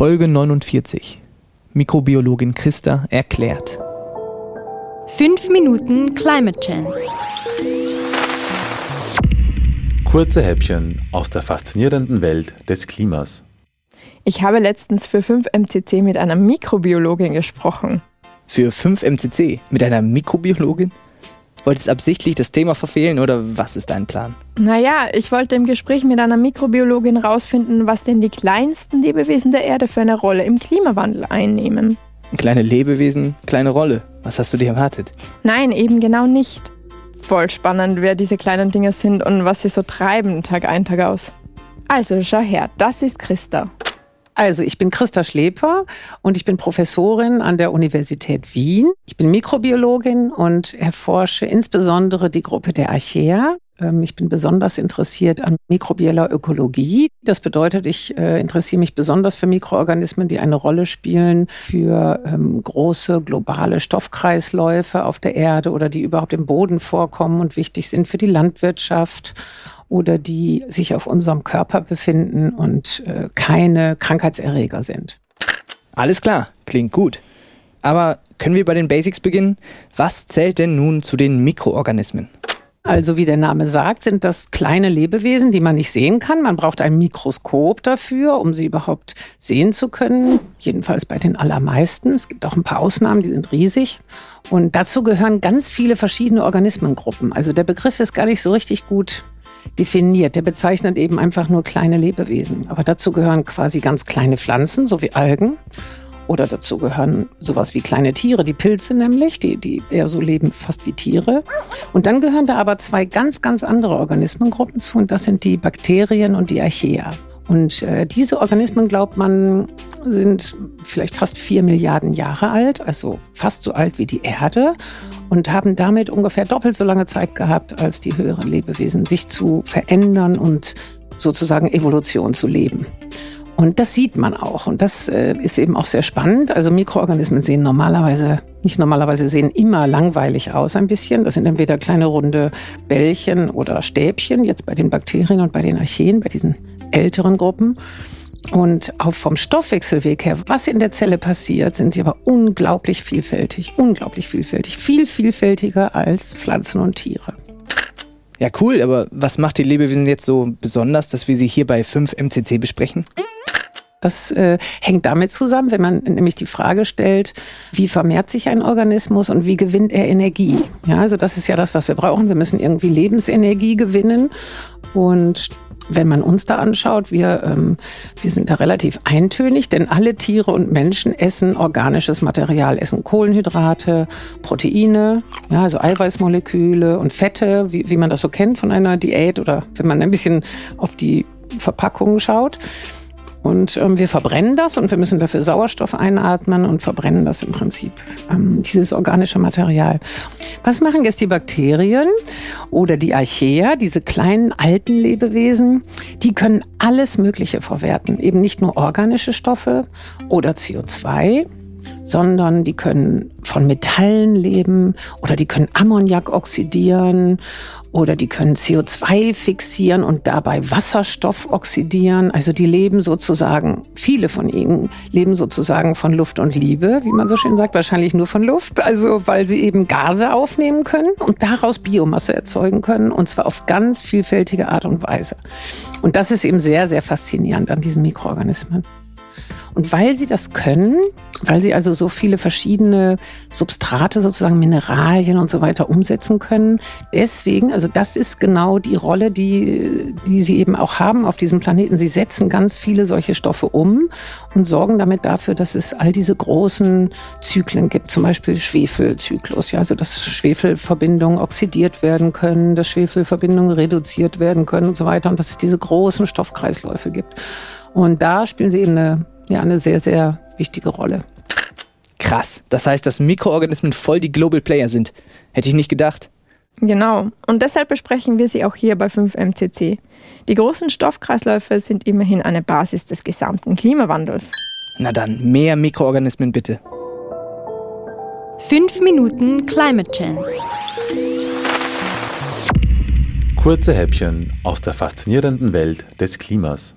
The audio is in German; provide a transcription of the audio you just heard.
Folge 49. Mikrobiologin Christa erklärt. 5 Minuten Climate Chance. Kurze Häppchen aus der faszinierenden Welt des Klimas. Ich habe letztens für 5MCC mit einer Mikrobiologin gesprochen. Für 5MCC mit einer Mikrobiologin? Wolltest du absichtlich das Thema verfehlen oder was ist dein Plan? Naja, ich wollte im Gespräch mit einer Mikrobiologin herausfinden, was denn die kleinsten Lebewesen der Erde für eine Rolle im Klimawandel einnehmen. Kleine Lebewesen, kleine Rolle. Was hast du dir erwartet? Nein, eben genau nicht. Voll spannend, wer diese kleinen Dinge sind und was sie so treiben, Tag ein, Tag aus. Also schau her, das ist Christa. Also, ich bin Christa Schleper und ich bin Professorin an der Universität Wien. Ich bin Mikrobiologin und erforsche insbesondere die Gruppe der Archaea. Ähm, ich bin besonders interessiert an mikrobieller Ökologie. Das bedeutet, ich äh, interessiere mich besonders für Mikroorganismen, die eine Rolle spielen für ähm, große globale Stoffkreisläufe auf der Erde oder die überhaupt im Boden vorkommen und wichtig sind für die Landwirtschaft oder die sich auf unserem Körper befinden und äh, keine Krankheitserreger sind. Alles klar, klingt gut. Aber können wir bei den Basics beginnen? Was zählt denn nun zu den Mikroorganismen? Also wie der Name sagt, sind das kleine Lebewesen, die man nicht sehen kann. Man braucht ein Mikroskop dafür, um sie überhaupt sehen zu können. Jedenfalls bei den allermeisten. Es gibt auch ein paar Ausnahmen, die sind riesig. Und dazu gehören ganz viele verschiedene Organismengruppen. Also der Begriff ist gar nicht so richtig gut definiert. Der bezeichnet eben einfach nur kleine Lebewesen. Aber dazu gehören quasi ganz kleine Pflanzen, so wie Algen. Oder dazu gehören sowas wie kleine Tiere, die Pilze nämlich, die, die eher so leben fast wie Tiere. Und dann gehören da aber zwei ganz, ganz andere Organismengruppen zu. Und das sind die Bakterien und die Archaea. Und äh, diese Organismen, glaubt man, sind vielleicht fast vier Milliarden Jahre alt, also fast so alt wie die Erde und haben damit ungefähr doppelt so lange Zeit gehabt als die höheren Lebewesen, sich zu verändern und sozusagen Evolution zu leben. Und das sieht man auch. Und das äh, ist eben auch sehr spannend. Also Mikroorganismen sehen normalerweise, nicht normalerweise, sehen immer langweilig aus ein bisschen. Das sind entweder kleine runde Bällchen oder Stäbchen, jetzt bei den Bakterien und bei den Archeen, bei diesen älteren Gruppen. Und auch vom Stoffwechselweg her, was in der Zelle passiert, sind sie aber unglaublich vielfältig. Unglaublich vielfältig. Viel vielfältiger als Pflanzen und Tiere. Ja, cool, aber was macht die Lebewesen jetzt so besonders, dass wir sie hier bei 5 MCC besprechen? Das äh, hängt damit zusammen, wenn man nämlich die Frage stellt, wie vermehrt sich ein Organismus und wie gewinnt er Energie? Ja, also das ist ja das, was wir brauchen. Wir müssen irgendwie Lebensenergie gewinnen. Und wenn man uns da anschaut, wir, ähm, wir sind da relativ eintönig, denn alle Tiere und Menschen essen organisches Material, essen Kohlenhydrate, Proteine, ja, also Eiweißmoleküle und Fette, wie, wie man das so kennt von einer Diät oder wenn man ein bisschen auf die Verpackungen schaut. Und ähm, wir verbrennen das und wir müssen dafür Sauerstoff einatmen und verbrennen das im Prinzip, ähm, dieses organische Material. Was machen jetzt die Bakterien oder die Archaea, diese kleinen alten Lebewesen? Die können alles Mögliche verwerten, eben nicht nur organische Stoffe oder CO2, sondern die können von Metallen leben oder die können Ammoniak oxidieren oder die können CO2 fixieren und dabei Wasserstoff oxidieren. Also die leben sozusagen, viele von ihnen leben sozusagen von Luft und Liebe, wie man so schön sagt, wahrscheinlich nur von Luft, also weil sie eben Gase aufnehmen können und daraus Biomasse erzeugen können und zwar auf ganz vielfältige Art und Weise. Und das ist eben sehr, sehr faszinierend an diesen Mikroorganismen. Und weil sie das können, weil sie also so viele verschiedene Substrate, sozusagen Mineralien und so weiter umsetzen können, deswegen, also das ist genau die Rolle, die, die sie eben auch haben auf diesem Planeten. Sie setzen ganz viele solche Stoffe um und sorgen damit dafür, dass es all diese großen Zyklen gibt, zum Beispiel Schwefelzyklus, ja, also dass Schwefelverbindungen oxidiert werden können, dass Schwefelverbindungen reduziert werden können und so weiter und dass es diese großen Stoffkreisläufe gibt. Und da spielen sie eben eine ja eine sehr, sehr wichtige Rolle. Krass. Das heißt, dass Mikroorganismen voll die Global Player sind. Hätte ich nicht gedacht. Genau. Und deshalb besprechen wir sie auch hier bei 5MCC. Die großen Stoffkreisläufe sind immerhin eine Basis des gesamten Klimawandels. Na dann, mehr Mikroorganismen bitte. 5 Minuten Climate Chance. Kurze Häppchen aus der faszinierenden Welt des Klimas.